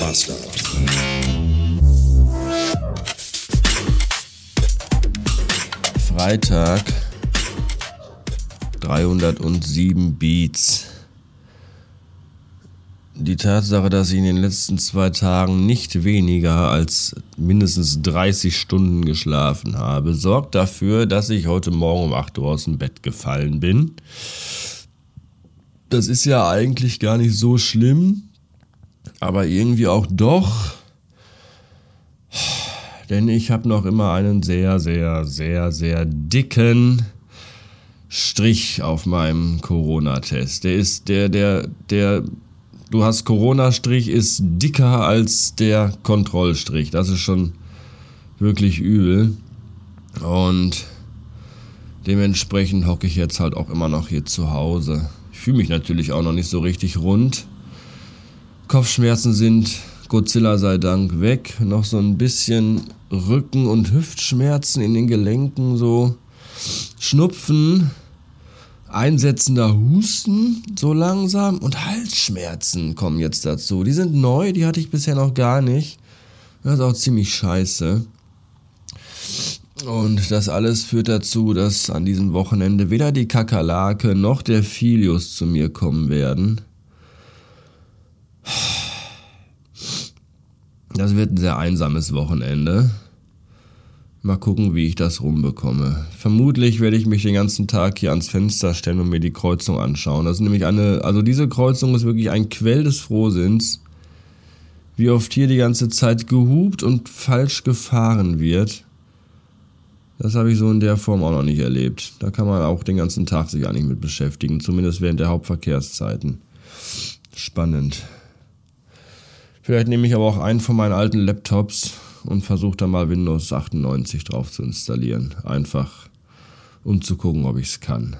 Master. Freitag 307 Beats. Die Tatsache, dass ich in den letzten zwei Tagen nicht weniger als mindestens 30 Stunden geschlafen habe, sorgt dafür, dass ich heute Morgen um 8 Uhr aus dem Bett gefallen bin. Das ist ja eigentlich gar nicht so schlimm, aber irgendwie auch doch. Denn ich habe noch immer einen sehr, sehr, sehr, sehr dicken Strich auf meinem Corona-Test. Der ist, der, der, der, du hast Corona-Strich, ist dicker als der Kontrollstrich. Das ist schon wirklich übel. Und dementsprechend hocke ich jetzt halt auch immer noch hier zu Hause. Ich fühle mich natürlich auch noch nicht so richtig rund. Kopfschmerzen sind Godzilla sei Dank weg. Noch so ein bisschen Rücken- und Hüftschmerzen in den Gelenken, so Schnupfen, einsetzender Husten so langsam und Halsschmerzen kommen jetzt dazu. Die sind neu, die hatte ich bisher noch gar nicht. Das ist auch ziemlich scheiße. Und das alles führt dazu, dass an diesem Wochenende weder die Kakerlake noch der Filius zu mir kommen werden. Das wird ein sehr einsames Wochenende. Mal gucken, wie ich das rumbekomme. Vermutlich werde ich mich den ganzen Tag hier ans Fenster stellen und mir die Kreuzung anschauen. Das ist nämlich eine, also diese Kreuzung ist wirklich ein Quell des Frohsinns. Wie oft hier die ganze Zeit gehupt und falsch gefahren wird. Das habe ich so in der Form auch noch nicht erlebt. Da kann man auch den ganzen Tag sich eigentlich mit beschäftigen, zumindest während der Hauptverkehrszeiten. Spannend. Vielleicht nehme ich aber auch einen von meinen alten Laptops und versuche da mal Windows 98 drauf zu installieren. Einfach, um zu gucken, ob ich es kann.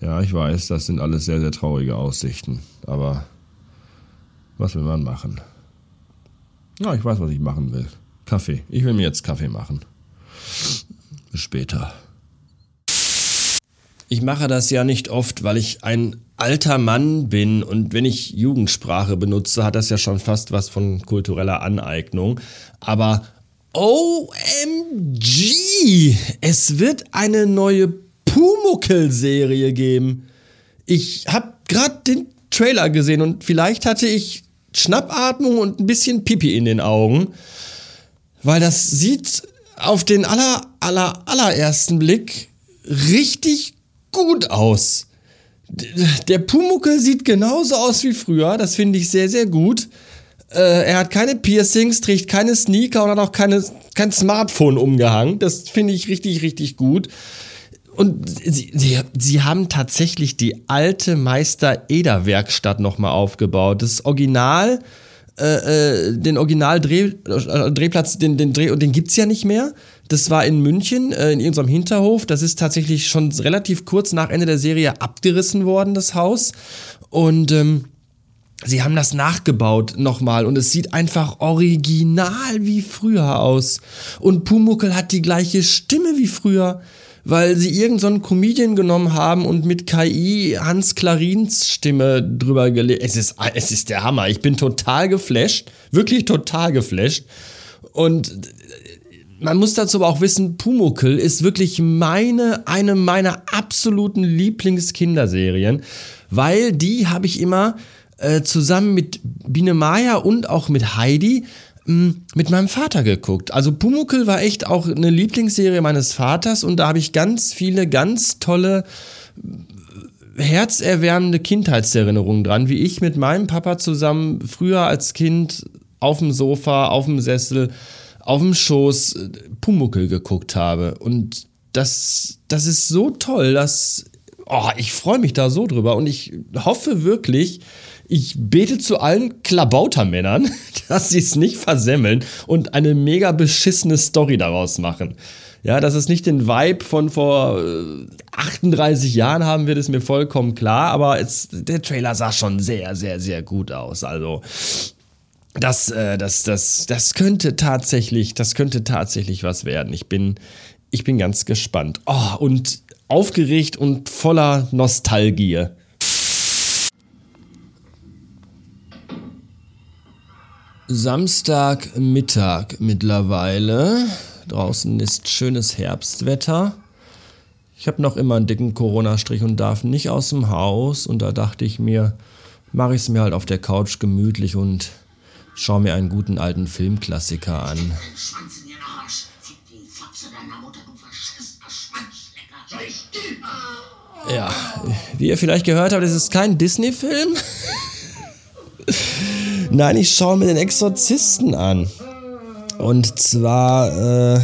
Ja, ich weiß, das sind alles sehr, sehr traurige Aussichten. Aber was will man machen? Ja, ich weiß, was ich machen will. Kaffee. Ich will mir jetzt Kaffee machen. Bis später. Ich mache das ja nicht oft, weil ich ein alter Mann bin und wenn ich Jugendsprache benutze, hat das ja schon fast was von kultureller Aneignung. Aber OMG! Es wird eine neue Pumuckel-Serie geben. Ich habe gerade den Trailer gesehen und vielleicht hatte ich Schnappatmung und ein bisschen Pipi in den Augen, weil das sieht auf den aller, aller, allerersten Blick richtig gut aus. Der Pumuckel sieht genauso aus wie früher, das finde ich sehr, sehr gut. Äh, er hat keine Piercings, trägt keine Sneaker und hat auch keine, kein Smartphone umgehangen. Das finde ich richtig, richtig gut. Und sie, sie, sie haben tatsächlich die alte Meister-Eder-Werkstatt nochmal aufgebaut. Das Original, äh, äh den Original-Drehplatz, den, den, Dreh, und den gibt's ja nicht mehr. Das war in München, äh, in unserem Hinterhof. Das ist tatsächlich schon relativ kurz nach Ende der Serie abgerissen worden, das Haus. Und ähm, sie haben das nachgebaut nochmal und es sieht einfach original wie früher aus. Und Pumuckel hat die gleiche Stimme wie früher weil sie irgendeinen so Comedian genommen haben und mit KI Hans Clarins Stimme drüber gelegt. Es ist, es ist der Hammer. Ich bin total geflasht. Wirklich total geflasht. Und man muss dazu aber auch wissen, Pumuckel ist wirklich meine, eine meiner absoluten Lieblingskinderserien, weil die habe ich immer äh, zusammen mit Biene Maya und auch mit Heidi mh, hm, mit meinem Vater geguckt. Also Pumuckel war echt auch eine Lieblingsserie meines Vaters und da habe ich ganz viele ganz tolle herzerwärmende Kindheitserinnerungen dran, wie ich mit meinem Papa zusammen früher als Kind auf dem Sofa, auf dem Sessel auf dem Schoß äh, Pumuckel geguckt habe. Und das, das ist so toll, dass oh, ich freue mich da so drüber und ich hoffe wirklich, ich bete zu allen Klabautermännern, dass sie es nicht versemmeln und eine mega beschissene Story daraus machen. Ja, dass es nicht den Vibe von vor 38 äh, Jahren haben wird, ist mir vollkommen klar, aber es, der Trailer sah schon sehr, sehr, sehr gut aus. Also das, äh, das, das, das könnte tatsächlich, das könnte tatsächlich was werden. Ich bin, ich bin ganz gespannt. Oh, und aufgeregt und voller Nostalgie. Samstagmittag mittlerweile. Draußen ist schönes Herbstwetter. Ich habe noch immer einen dicken Corona-Strich und darf nicht aus dem Haus. Und da dachte ich mir, mache ich es mir halt auf der Couch gemütlich und schaue mir einen guten alten Filmklassiker an. Ja, wie ihr vielleicht gehört habt, es ist kein Disney-Film. Nein, ich schaue mir den Exorzisten an. Und zwar äh,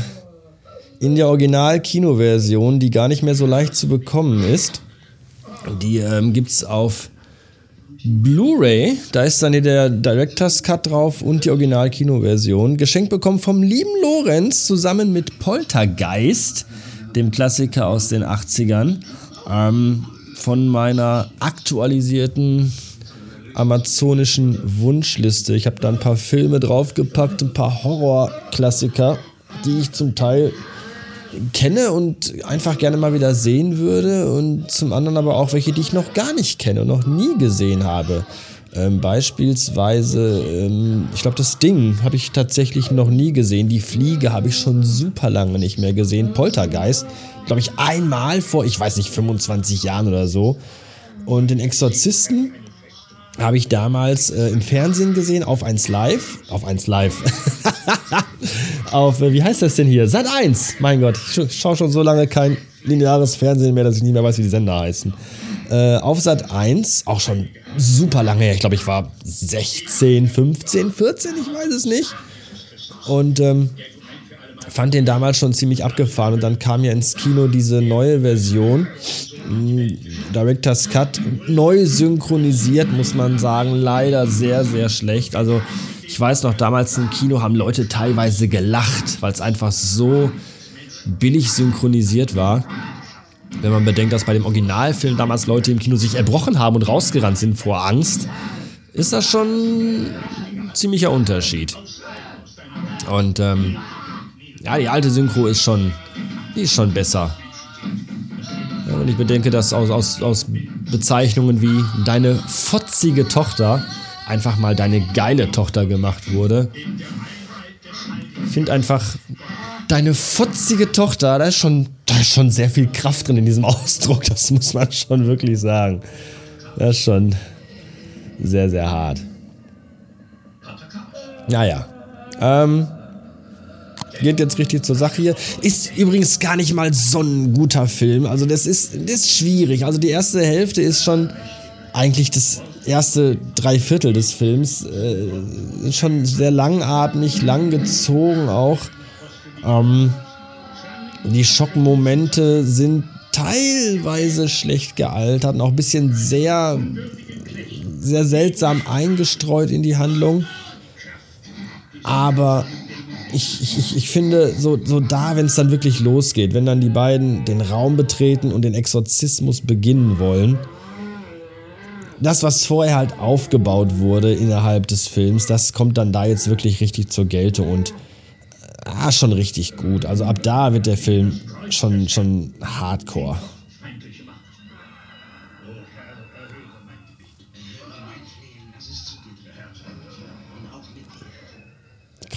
in der Original-Kino-Version, die gar nicht mehr so leicht zu bekommen ist. Die ähm, gibt es auf Blu-ray. Da ist dann der Director's Cut drauf und die Original-Kino-Version. Geschenkt bekommen vom lieben Lorenz zusammen mit Poltergeist, dem Klassiker aus den 80ern. Ähm, von meiner aktualisierten amazonischen Wunschliste. Ich habe da ein paar Filme draufgepackt, ein paar Horrorklassiker, die ich zum Teil kenne und einfach gerne mal wieder sehen würde und zum anderen aber auch welche, die ich noch gar nicht kenne und noch nie gesehen habe. Ähm, beispielsweise, ähm, ich glaube, das Ding habe ich tatsächlich noch nie gesehen. Die Fliege habe ich schon super lange nicht mehr gesehen. Poltergeist, glaube ich, einmal vor, ich weiß nicht, 25 Jahren oder so. Und den Exorzisten habe ich damals äh, im Fernsehen gesehen, auf 1 Live. Auf 1 Live. auf, äh, wie heißt das denn hier? Sat 1. Mein Gott, ich schaue schon so lange kein lineares Fernsehen mehr, dass ich nicht mehr weiß, wie die Sender heißen. Äh, auf Sat 1, auch schon super lange her. Ich glaube, ich war 16, 15, 14, ich weiß es nicht. Und ähm, fand den damals schon ziemlich abgefahren. Und dann kam ja ins Kino diese neue Version Director's Cut neu synchronisiert, muss man sagen. Leider sehr, sehr schlecht. Also ich weiß noch, damals im Kino haben Leute teilweise gelacht, weil es einfach so billig synchronisiert war. Wenn man bedenkt, dass bei dem Originalfilm damals Leute im Kino sich erbrochen haben und rausgerannt sind vor Angst, ist das schon ein ziemlicher Unterschied. Und ähm, ja, die alte Synchro ist schon, die ist schon besser. Wenn ich bedenke, dass aus, aus, aus Bezeichnungen wie deine fotzige Tochter einfach mal deine geile Tochter gemacht wurde. Ich finde einfach, deine fotzige Tochter, da ist, schon, da ist schon sehr viel Kraft drin in diesem Ausdruck, das muss man schon wirklich sagen. Das ist schon sehr, sehr hart. Naja. Ähm, geht jetzt richtig zur Sache hier. Ist übrigens gar nicht mal so ein guter Film. Also das ist, das ist schwierig. Also die erste Hälfte ist schon eigentlich das erste Dreiviertel des Films. Äh, schon sehr langatmig, lang gezogen auch. Ähm, die Schockmomente sind teilweise schlecht gealtert und auch ein bisschen sehr, sehr seltsam eingestreut in die Handlung. Aber ich, ich, ich finde, so, so da, wenn es dann wirklich losgeht, wenn dann die beiden den Raum betreten und den Exorzismus beginnen wollen, das, was vorher halt aufgebaut wurde innerhalb des Films, das kommt dann da jetzt wirklich richtig zur Geltung und ah, schon richtig gut. Also ab da wird der Film schon, schon hardcore.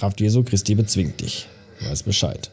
Kraft Jesu Christi bezwingt dich. Weiß Bescheid.